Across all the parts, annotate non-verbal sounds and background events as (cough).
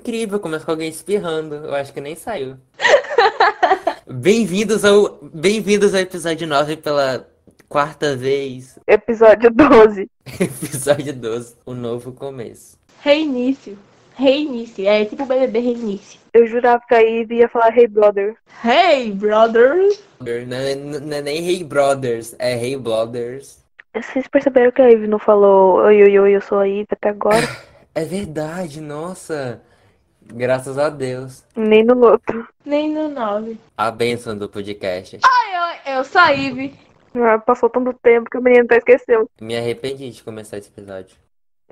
incrível, começa com alguém espirrando. Eu acho que nem saiu. (laughs) Bem-vindos ao, bem-vindos ao episódio 9 pela quarta vez. Episódio 12. (laughs) Episódio 12, o novo começo. Reinício. Reinício. É tipo BBB reinício. Eu jurava que a Ivy ia falar Hey Brother. Hey, brother. Não é, não é nem Hey Brothers, é Hey Brothers. Vocês perceberam que a Ivy não falou Oi, oi, oi, eu sou a Ivy até agora? (laughs) É verdade, nossa. Graças a Deus. Nem no outro. Nem no 9. A bênção do podcast. Eu, eu sou a Ivy. Ah, passou tanto tempo que o menino até esqueceu. Me arrependi de começar esse episódio.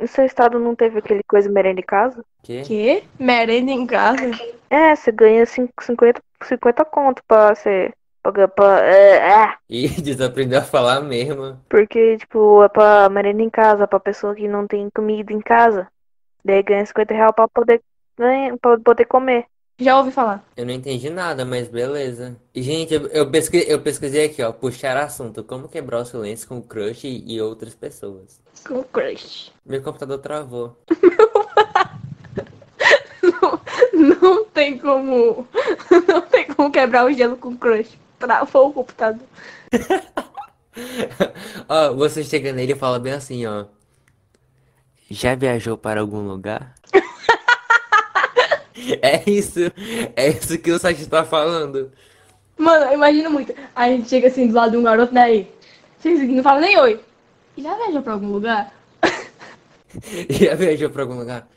O seu estado não teve aquele coisa merenda em casa? Que? Que? Merenda em casa? É, você ganha cin- 50, 50 conto pra você. Pra, pra, é, é, E (laughs) desaprendeu a falar mesmo. porque, tipo, é pra merenda em casa, pra pessoa que não tem comida em casa. Daí ganha 50 reais pra poder, pra poder comer. Já ouvi falar. Eu não entendi nada, mas beleza. Gente, eu, eu, pesqui- eu pesquisei aqui, ó, puxar assunto, como quebrar o silêncio com o crush e, e outras pessoas. Com crush. Meu computador travou. Não, não tem como. Não tem como quebrar o gelo com crush. Travou o computador. (laughs) Ó, você chega nele e fala bem assim, ó. Já viajou para algum lugar? (laughs) É isso, é isso que o site tá falando. Mano, eu imagino muito. A gente chega assim do lado de um garoto, né? Assim, não fala nem oi. E já viajou pra algum lugar? (laughs) Já viajou para algum lugar?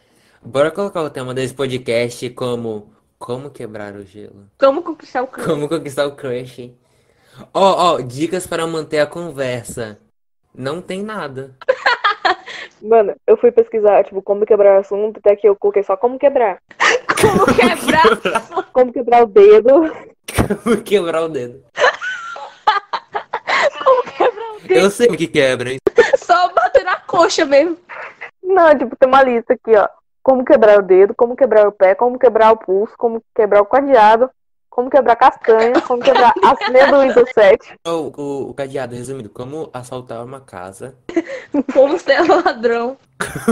Bora colocar o tema desse podcast como Como quebrar o gelo. Como conquistar o crush? Como conquistar o crush. Ó, ó, dicas para manter a conversa. Não tem nada. (laughs) Mano, eu fui pesquisar, tipo, como quebrar o assunto, até que eu coloquei só como quebrar. Como quebrar? (laughs) Como quebrar o dedo. Como quebrar o dedo. Como quebrar o dedo? Eu sei o que quebra, hein? Só bater na coxa mesmo. Não, tipo, tem uma lista aqui, ó. Como quebrar o dedo, como quebrar o pé, como quebrar o pulso, como quebrar o cadeado, como quebrar castanha, como quebrar as amendoins do set. O, o, o cadeado, resumindo, como assaltar uma casa. (laughs) Como ser ladrão.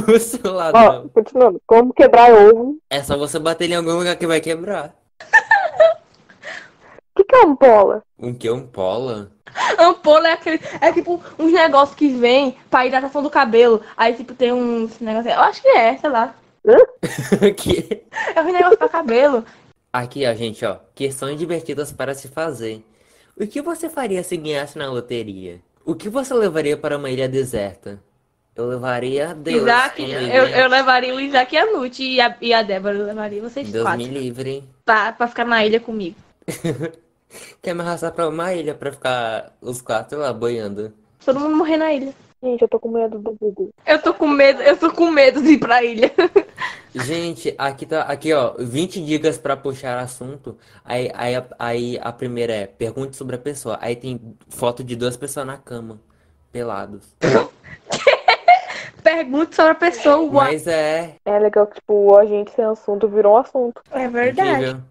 o seu Ó, ladrão. continuando. Como quebrar ovo. É só você bater em algum lugar que vai quebrar. O (laughs) que, que é ampola? Um que? Um pola? Ampola é aquele. É tipo uns negócios que vem pra hidratação do cabelo. Aí, tipo, tem uns negócios. Eu acho que é, sei lá. (laughs) que? É um negócio pra cabelo. Aqui, ó, gente, ó. Questões divertidas para se fazer. O que você faria se ganhasse na loteria? O que você levaria para uma ilha deserta? Eu levaria Deus. Isaac, eu, eu levaria o Isaac e a Nute e a, e a Débora. Eu levaria vocês Deus quatro. me livre. Pra, pra ficar na ilha comigo. (laughs) Quer me arrastar pra uma ilha pra ficar os quatro lá boiando? Todo mundo morrer na ilha. Gente, eu tô com medo do Google. Eu tô com medo, eu tô com medo de ir pra ilha. (laughs) Gente, aqui tá, aqui ó, 20 dicas pra puxar assunto. Aí, aí, a- aí a primeira é pergunte sobre a pessoa. Aí tem foto de duas pessoas na cama, pelados. (laughs) Pergunte sobre a pessoa. Mas é É legal que, tipo, a gente sem assunto virou um assunto. É verdade. incrível.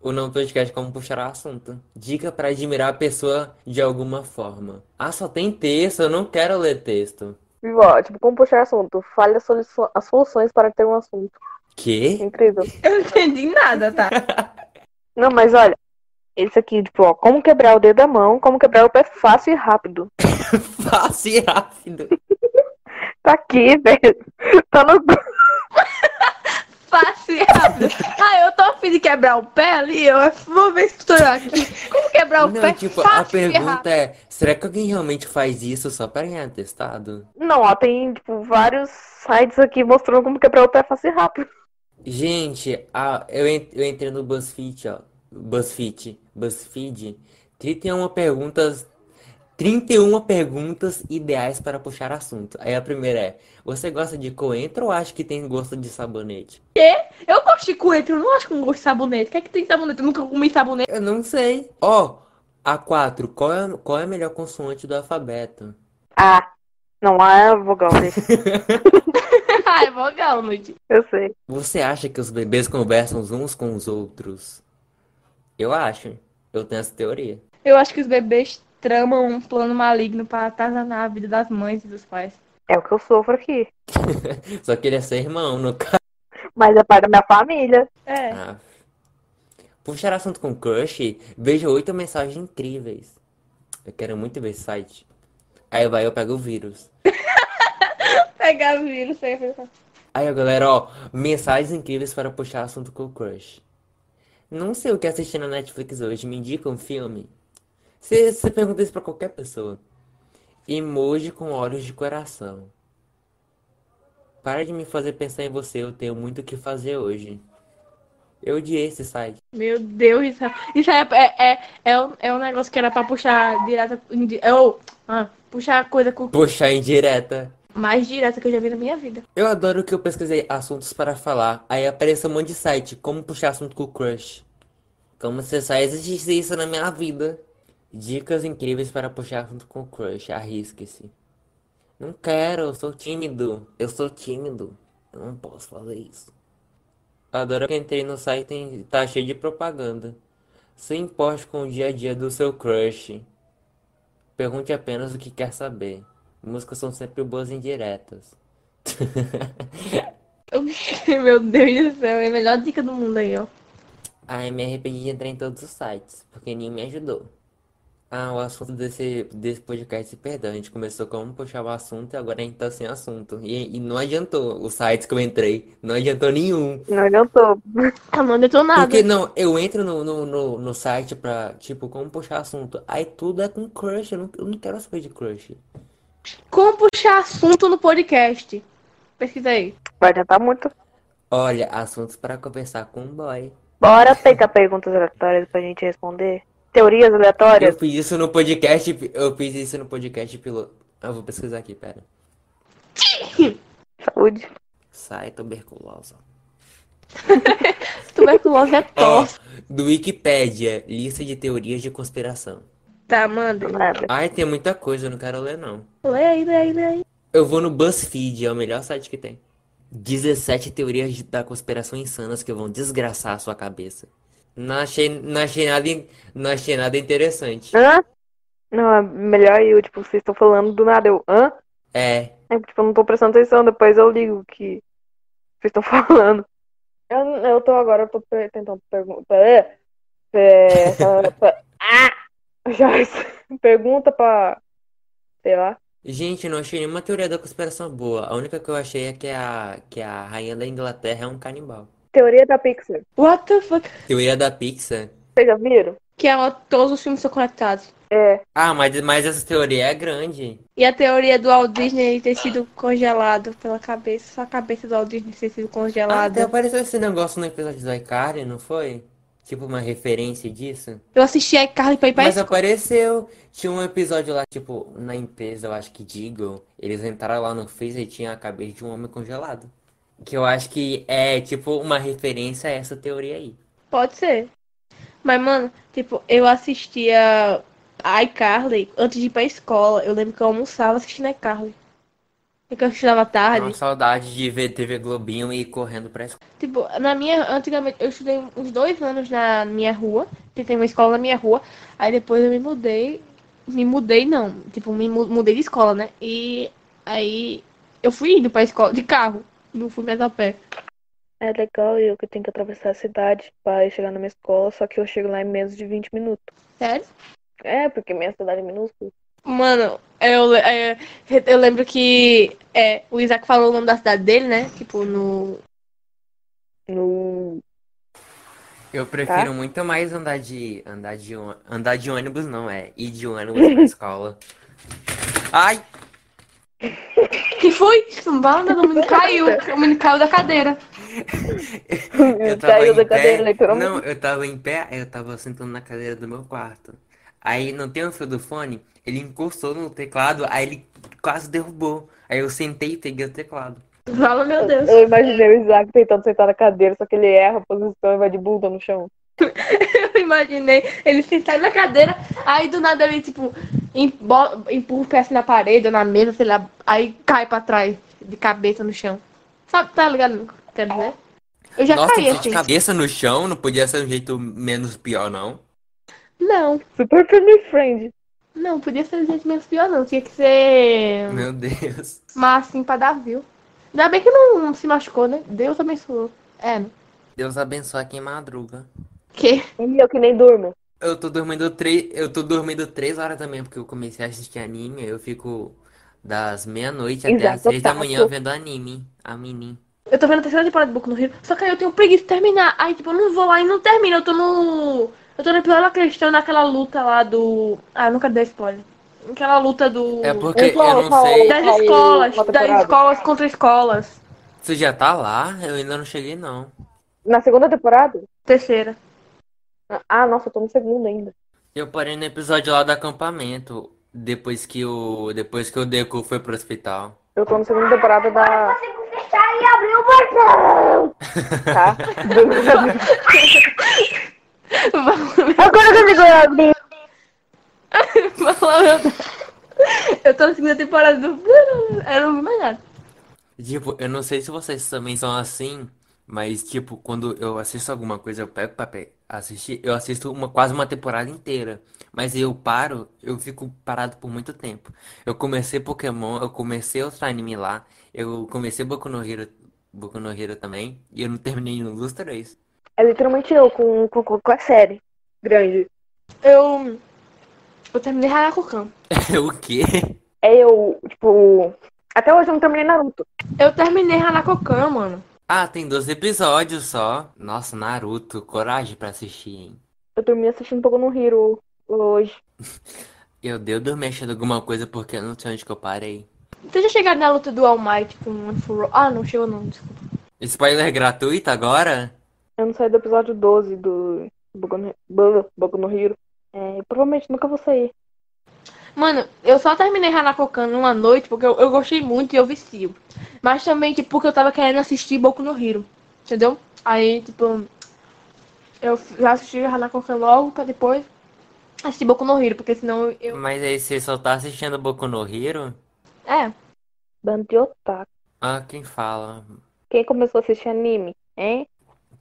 O nome do podcast é como puxar assunto. Dica pra admirar a pessoa de alguma forma. Ah, só tem texto, eu não quero ler texto. Viu, ó, tipo, como puxar assunto? Fale as soluções para ter um assunto. Que? Incrível. (laughs) Eu não entendi nada, tá? (laughs) Não, mas olha. Esse aqui, tipo, ó, como quebrar o dedo da mão, como quebrar o pé fácil e rápido. (laughs) Fácil e rápido. Tá aqui, velho. Tá no. Fácil e rápido. Ah, eu tô afim de quebrar o pé ali. Eu vou ver se tutorial aqui. Como quebrar o Não, pé tipo, a fácil e rápido. pergunta é, será que alguém realmente faz isso só para ganhar atestado? Não, ó, tem, tipo, vários sites aqui mostrando como quebrar o pé fácil e rápido. Gente, a, eu, en- eu entrei no BuzzFeed, ó. BuzzFeed, BuzzFeed, 31 perguntas, 31 perguntas ideais para puxar assunto. Aí a primeira é, você gosta de coentro ou acha que tem gosto de sabonete? Eu gosto de coentro, eu não acho com gosto de sabonete. O que é que tem sabonete? Eu nunca comi sabonete. Eu não sei. Ó, a 4, qual é, qual é a melhor consoante do alfabeto? Ah, não, A é vogal, né? Ah, é vogal, noite. Eu sei. Você acha que os bebês conversam uns com os outros? Eu acho. Eu tenho essa teoria. Eu acho que os bebês tramam um plano maligno pra atazanar a vida das mães e dos pais. É o que eu sofro aqui. (laughs) Só que ele é seu irmão, no caso. Mas é parte da minha família. É. Ah. Puxar assunto com crush, vejo oito mensagens incríveis. Eu quero muito ver esse site. Aí vai, eu pego o vírus. (laughs) Pegar vírus, sempre. Aí, galera, ó, mensagens incríveis para puxar assunto com o crush. Não sei o que assistir na Netflix hoje, me indica um filme. Você você pergunta isso pra qualquer pessoa. Emoji com olhos de coração. Para de me fazer pensar em você, eu tenho muito o que fazer hoje. Eu odiei esse site. Meu Deus, isso, isso é, é, é, é, um, é um negócio que era pra puxar direto. indi- É, o- ah, puxar coisa com, Puxar em direta. Mais direta que eu já vi na minha vida. Eu adoro que eu pesquisei assuntos para falar, aí aparece um monte de site, como puxar assunto com o crush. Como se só existisse isso na minha vida. Dicas incríveis para puxar assunto com o crush, arrisque-se. Não quero, eu sou tímido. Eu sou tímido. Eu não posso fazer isso. Adoro que entrei no site e tá cheio de propaganda. Se importe com o dia a dia do seu crush. Pergunte apenas o que quer saber. Músicas são sempre boas indiretas. (laughs) Meu Deus do céu, é a melhor dica do mundo aí, ó. Ai, me arrependi de entrar em todos os sites, porque nenhum me ajudou. Ah, o assunto desse, desse podcast se perdeu. A gente começou como puxar o assunto e agora a gente tá sem assunto. E, e não adiantou os sites que eu entrei. Não adiantou nenhum. Não adiantou. Ah, (laughs) não adiantou nada. Porque não, eu entro no, no, no, no site pra, tipo, como puxar assunto. Aí tudo é com crush. Eu não, eu não quero saber de crush. Como puxar assunto no podcast? Pesquisa aí. Vai adiantar muito. Olha, assuntos para conversar com um boy. Bora pegar perguntas aleatórias pra gente responder. Teorias Eu aleatórias? fiz isso no podcast. Eu fiz isso no podcast piloto. Eu vou pesquisar aqui, pera. Saúde. Sai tuberculosa. (laughs) Tuberculose é tosse. do Wikipédia, lista de teorias de conspiração. Tá, manda. Nada. Ai, tem muita coisa, eu não quero ler não. Lê aí, lê aí, lê aí. Eu vou no BuzzFeed, é o melhor site que tem. 17 teorias da conspiração insanas que vão desgraçar a sua cabeça. Não achei, não achei nada, não achei nada interessante. Hã? Não, é melhor eu, tipo, vocês estão falando do nada. Eu, hã? É, É, tipo, eu não tô prestando atenção, depois eu ligo o que vocês estão (laughs) falando. Eu, eu tô agora, eu tô tentando perguntar. É, é, (laughs) ah! Joyce, (laughs) pergunta pra. Sei lá. Gente, eu não achei nenhuma teoria da conspiração boa. A única que eu achei é que a, que a rainha da Inglaterra é um canibal. Teoria da Pixar. What the fuck? Teoria da Pixar. Vocês já viram? Que ela, todos os filmes são conectados. É. Ah, mas, mas essa teoria é grande. E a teoria do Walt Disney ter sido congelado pela cabeça. Só a cabeça do Walt Disney ter sido Ah, até congelada. apareceu esse negócio no episódio do iCarly, não foi? Tipo uma referência disso. Eu assisti a Carly pra ir pra Mas escola. apareceu. Tinha um episódio lá, tipo, na empresa, eu acho que Deagle. Eles entraram lá no freezer e tinha a cabeça de um homem congelado. Que eu acho que é, tipo, uma referência a essa teoria aí. Pode ser. Mas, mano, tipo, eu assistia a iCarly antes de ir pra escola. Eu lembro que eu almoçava assistindo a iCarly. Porque eu estudava Uma tarde. saudade de ver TV Globinho e ir correndo pra escola. Tipo, na minha. Antigamente, eu estudei uns dois anos na minha rua. Que tem uma escola na minha rua. Aí depois eu me mudei. Me mudei, não. Tipo, me mu- mudei de escola, né? E aí eu fui indo pra escola de carro. Não fui mais a pé. É legal eu que tenho que atravessar a cidade pra chegar na minha escola, só que eu chego lá em menos de 20 minutos. Sério? É, porque minha cidade é minúscula. Mano, eu, é, eu lembro que é, o Isaac falou o nome da cidade dele, né? Tipo, no. No. Eu prefiro muito mais andar de. Andar de, andar de ônibus, não, é. Ir de ônibus pra escola. Ai! (laughs) Que foi? Andar, o menino caiu. O menino caiu da cadeira. Eu tava Caiu em da pé. cadeira, literalmente. Não, eu tava em pé, eu tava sentando na cadeira do meu quarto. Aí não tem o fio do fone, ele encostou no teclado, aí ele quase derrubou. Aí eu sentei e peguei o teclado. Fala, meu Deus. Eu imaginei o Isaac tentando sentar na cadeira, só que ele erra a posição e vai de bunda no chão. (laughs) Eu imaginei ele sentado na cadeira, aí do nada ele, tipo, empurra o pé assim na parede ou na mesa, sei lá, aí cai pra trás, de cabeça no chão. Sabe, tá ligado? Quer dizer? Eu já Nossa, caí de assim. cabeça no chão, não podia ser um jeito menos pior, não. Não, Super family friend. não, podia ser jeito menos pior, não. Tinha que ser Meu Deus. mas assim pra dar view. Ainda bem que não, se machucou, né? Deus abençoou. É. Deus abençoe quem madruga. Que? E eu que nem durmo. Eu tô dormindo três, eu tô dormindo três horas também, porque eu comecei a assistir anime, eu fico das meia-noite até as seis da tato. manhã vendo anime. A menina. Eu tô vendo a terceira temporada de Boku no Hero, só que aí eu tenho preguiça de terminar. Aí, tipo, eu não vou lá e não termino. Eu tô no. Eu tô episódio da questão daquela luta lá do. Ah, eu nunca dei spoiler. Aquela luta do. É porque eu não sei. Das escolas. Das escolas contra escolas. Você já tá lá? Eu ainda não cheguei, não. Na segunda temporada? Terceira. Ah, nossa, eu tô no segundo ainda. Eu parei no episódio lá do acampamento, depois que o, depois que o Deku foi pro hospital. Eu tô na segunda temporada da. consigo fechar e abrir o portão. Tá? (laughs) Vamos- Agora eu consigo abrir. Eu tô na segunda temporada do. Eu não vi mais nada. Tipo, eu não sei se vocês também são assim, mas tipo, quando eu assisto alguma coisa, eu pego pra assistir, eu assisto uma, quase uma temporada inteira. Mas eu paro, eu fico parado por muito tempo. Eu comecei Pokémon, eu comecei outro anime lá, eu comecei Boku no Hero, Boku no Hero também, e eu não terminei nenhum dos três. É literalmente eu com, com, com a série grande. Eu. Eu terminei Harakukan. (laughs) O quê? É eu, tipo. Até hoje eu não terminei Naruto. Eu terminei Hanakokan, mano. Ah, tem 12 episódios só. Nossa, Naruto, coragem pra assistir, hein? Eu dormi assistindo Boku no Hero hoje. (laughs) Eu dei dormir achando alguma coisa porque eu não sei onde que eu parei. Você já chegaram na luta do All Might com o? Ah, não chegou não, desculpa. Spoiler gratuito agora? Eu não saí do episódio 12 do Boku no, Bo- Boku no Hero. É, provavelmente nunca vou sair. Mano, eu só terminei Hanakokan numa noite porque eu, eu gostei muito e eu vicio. Mas também, tipo, porque eu tava querendo assistir Boku no Hero. Entendeu? Aí, tipo, eu já assisti Hanakokan logo pra depois assistir Boku no Hero, porque senão eu. Mas aí você só tá assistindo Boku no Hero? É. Bando de otaku. Ah, quem fala? Quem começou a assistir anime, hein?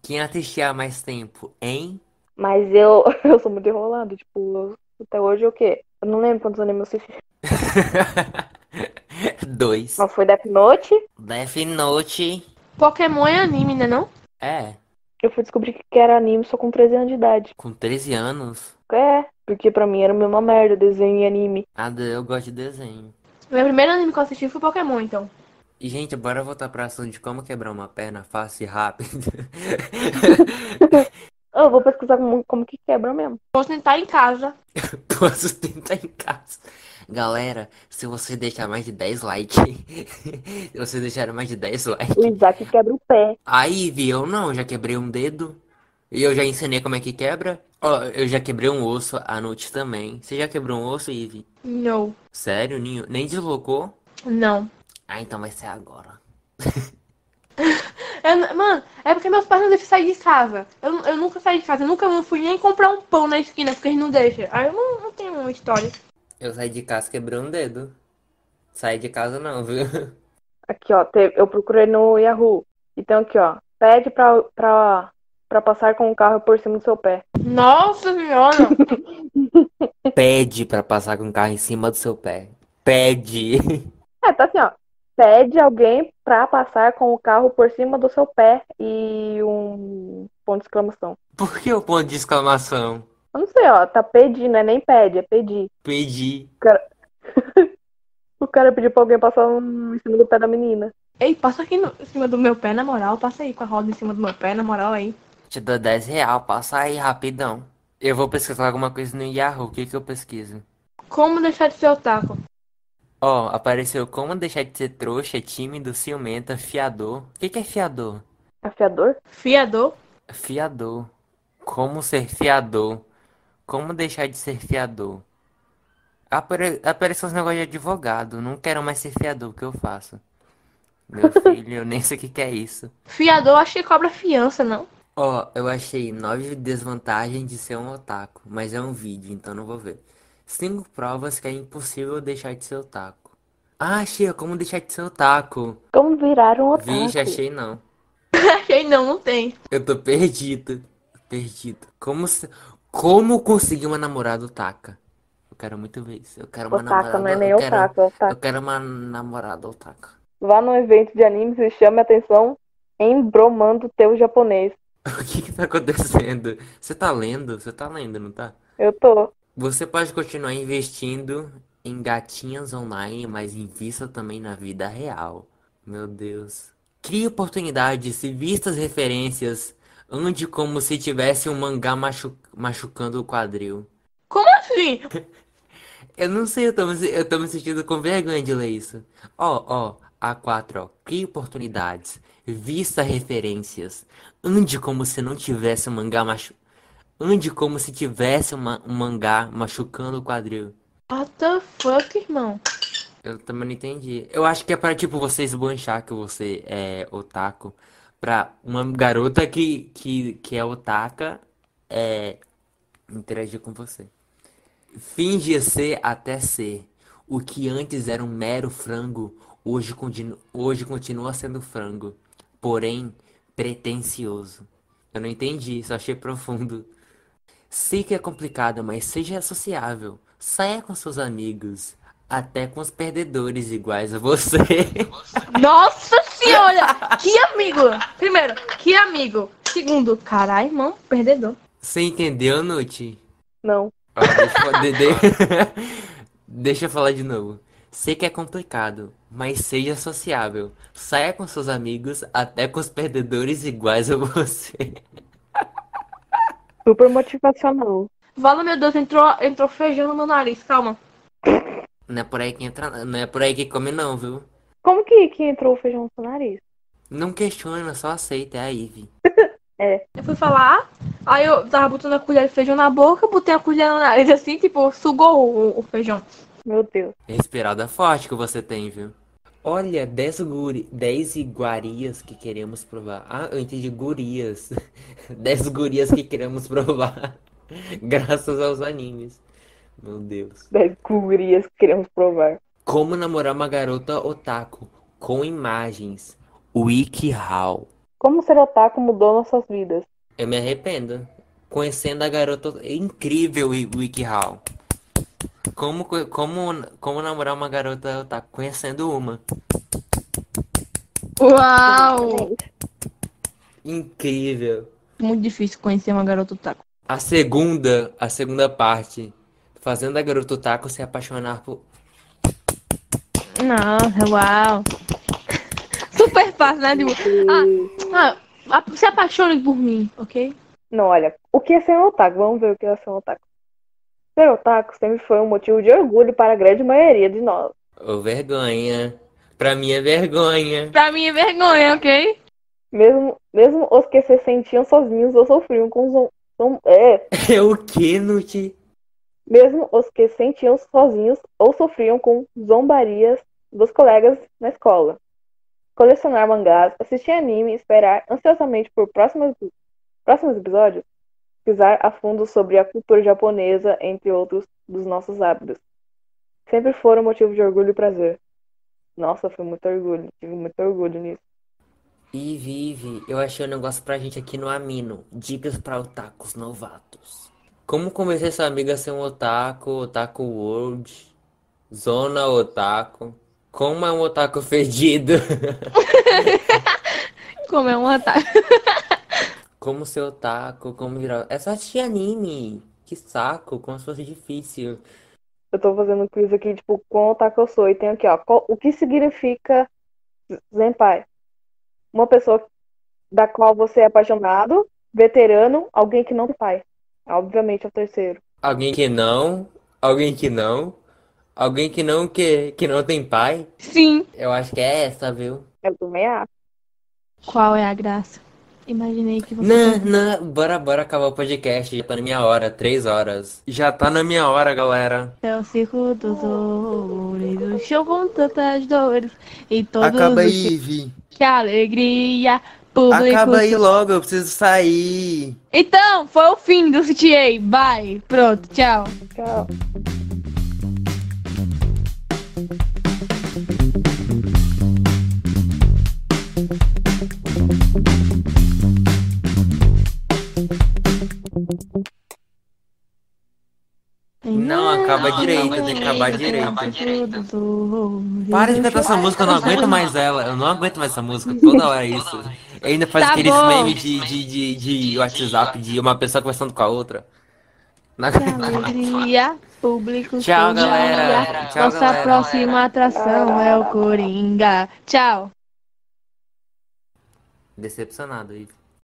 Quem assistia há mais tempo, hein? Mas eu, (laughs) eu sou muito enrolado. Tipo, até hoje o quê? Eu não lembro quantos animes eu assisti. (laughs) Dois. Mas foi Death Note. Death Note. Pokémon é anime, né não? É, Eu fui descobrir que era anime só com 13 anos de idade. com 13 anos. É, porque pra mim era a mesma merda, desenho e anime. Nada, eu gosto de desenho. Meu primeiro anime que eu assisti foi Pokémon, então. E, gente, bora voltar pra assunto de como quebrar uma perna fácil e rápido. (laughs) Eu vou pesquisar como, como que quebra mesmo. Vou tentar em casa. (laughs) Posso tentar em casa. Galera, se você deixar mais de 10 likes, (laughs) se você deixar mais de 10 likes, O Isaac quebra o pé. aí, vi, eu não, já quebrei um dedo. E eu já ensinei como é que quebra. Ó, eu já quebrei um osso à noite também. Você já quebrou um osso, Ivy? Não. Sério, Ninho? Nem deslocou? Não. Ah, então vai ser agora. (laughs) Eu- mano, é porque meus pais não deixam sair de casa. Eu, eu nunca saí de casa. Eu nunca fui nem comprar um pão na esquina porque eles não deixam. Aí eu não, não tenho uma história. Eu saí de casa, quebrei um dedo. Saí de casa não, viu? (laughs) Aqui, ó, teve- eu procurei no Yahoo. Então aqui, ó. Pede pra, pra, pra passar com o carro por cima do seu pé. Nossa senhora! (laughs) Pede pra passar com o carro em cima do seu pé. Pede. É, tá assim, ó. Pede alguém pra passar com o carro por cima do seu pé e um ponto de exclamação. Por que o ponto de exclamação? Eu não sei, ó. Tá pedindo, não é nem pede, é pedir. Pedi. (laughs) O cara pediu pra alguém passar um- em cima do pé da menina. Ei, passa aqui no, em cima do meu pé, na moral. Passa aí com a roda em cima do meu pé, na moral aí. Te dou 10 real, passa aí rapidão. Eu vou pesquisar alguma coisa no Yahoo, o que que eu pesquiso? Como deixar de ser otaku? Ó, apareceu como deixar de ser trouxa, tímido, ciumenta, fiador. O que que é fiador? Afiador? Fiador? Fiador. Como ser fiador. Como deixar de ser fiador. Apare... Apareceu uns negócios de advogado. Não quero mais ser fiador, o que eu faço? Meu (laughs) filho, eu nem sei o que que é isso. Fiador, acho que cobra fiança, não? Ó, eu achei nove desvantagens de ser um otaku, mas é um vídeo, então não vou ver. Cinco provas que é impossível deixar de ser otaku. Ah, achei, como deixar de ser otaku. Como virar um otaku? Vixe, achei não. (laughs) Achei não, não tem. Eu tô perdido. Perdido. Como, se- como conseguir uma namorada otaka? Eu quero muito ver isso. Eu quero uma Otaka namorada. não é nem eu quero, otaku, é eu otaku. quero uma namorada otaka. Vá num evento de anime, se chame a atenção Embromando teu japonês. (laughs) O que que tá acontecendo? Você tá lendo? Você tá lendo, não tá? Eu tô. Você pode continuar investindo em gatinhas online, mas invista também na vida real. Meu Deus. Crie oportunidades, vista as referências, ande como se tivesse um mangá machu- machucando o quadril. Como assim? (laughs) Eu não sei, eu tô, me- eu tô me sentindo com vergonha de ler isso. Ó, ó, A4, ó. Crie oportunidades, vista referências, ande como se não tivesse um mangá machu... Ande como se tivesse uma- um mangá machucando o quadril. What the fuck, irmão? Eu também não entendi. Eu acho que é para, tipo, você esbanjar que você é otaku. Pra uma garota que, que, que é otaka é, interagir com você. Finge ser até ser. O que antes era um mero frango, hoje, continu, hoje continua sendo frango. Porém, pretensioso. Eu não entendi, só achei profundo. Sei que é complicado, mas seja sociável. Saia com seus amigos. Até com os perdedores iguais a você. (laughs) Nossa senhora! Que amigo! Primeiro, que amigo. Segundo, caralho, irmão, perdedor. Você entendeu, Nuti? Não. Ó, deixa, eu (laughs) deixa eu falar de novo. Sei que é complicado, mas seja sociável. Saia com seus amigos, até com os perdedores iguais a você. Super motivacional. Vala, meu Deus, entrou, entrou feijão no meu nariz, calma. Não é por aí que entra, não é por aí que come não, viu? Como que, que entrou o feijão no seu nariz? Não questiona, só aceita, é a Ivy. (laughs) Eu fui falar, aí eu tava botando a colher de feijão na boca, botei a colher no nariz assim, tipo, sugou o, o feijão. Meu Deus. Respirada forte que você tem, viu? Olha, 10 guri... 10 iguarias que queremos provar. Ah, eu entendi gurias. (laughs) 10 gurias que queremos provar. (laughs) Graças aos animes. Meu Deus. 10 gurias que queremos provar. Como namorar uma garota otaku com imagens. WikiHow. Como ser otaku mudou nossas vidas. Eu me arrependo. Conhecendo a garota. É incrível o WikiHow. Como, co- como, como namorar uma garota otaku? Conhecendo uma. Uau! Incrível. Muito difícil conhecer uma garota otaku. A segunda, a segunda parte, fazendo a garota otaku se apaixonar por. Não, uau. Super fácil, né? Tipo, ah, ah, se apaixone por mim, ok? Não, olha, o que é ser um otaku? Vamos ver o que é ser um otaku. Ser otaku sempre foi um motivo de orgulho para a grande maioria de nós. Ô, vergonha. Pra mim é vergonha. Pra mim é vergonha, ok? Mesmo, mesmo os que se sentiam sozinhos ou sofriam com zom, é, (laughs) É o que, Nuti? mesmo os que se sentiam sozinhos ou sofriam com zombarias dos colegas na escola. Colecionar mangás, assistir anime, esperar ansiosamente por próximos, próximos episódios, pisar a fundo sobre a cultura japonesa, entre outros dos nossos hábitos. Sempre foram motivo de orgulho e prazer. Nossa, foi muito orgulho, tive muito orgulho nisso. Ive, Ive, eu achei um negócio pra gente aqui no Amino. Dicas pra otakus novatos. Como convencer sua amiga a ser um otaku, otaku world, zona otaku. Como é um otaku (laughs) fedido. (laughs) Como é um otaku. Como ser otaku, como virar. É só assistir anime. Que saco, como se fosse difícil. Eu tô fazendo um quiz aqui, tipo, qual otaku eu sou. E tem aqui, ó, qual- o que significa Zenpai? Uma pessoa da qual você é apaixonado, veterano, alguém que não tem pai. Obviamente é o terceiro. Alguém que não, alguém que não, alguém que não que, que não tem pai. Sim. Eu acho que é essa, viu? Eu também acho. Qual é a graça? Imaginei que você. Não, não, bora, bora acabar o podcast. Já tá na minha hora, três horas. Já tá na minha hora, galera. É o circo dos horrores, o show com tantas dores e todos Acaba os aí, Vi. que alegria, público. Acaba aí logo, eu preciso sair. Então, foi o fim do CTA. Bye. Pronto, tchau. Tchau. Não, acaba direito, tem que acabar direito. Para de cantar essa música, eu não aguento mais ela. Eu não aguento mais essa música, toda hora é isso. Ainda faz Tá aqueles memes de, de, de, de WhatsApp de uma pessoa conversando com a outra. Na- (laughs) alegria, público. Tchau, galera. Tchau, Nossa galera. próxima atração é o Coringa. Tchau. Decepcionado, Ivo.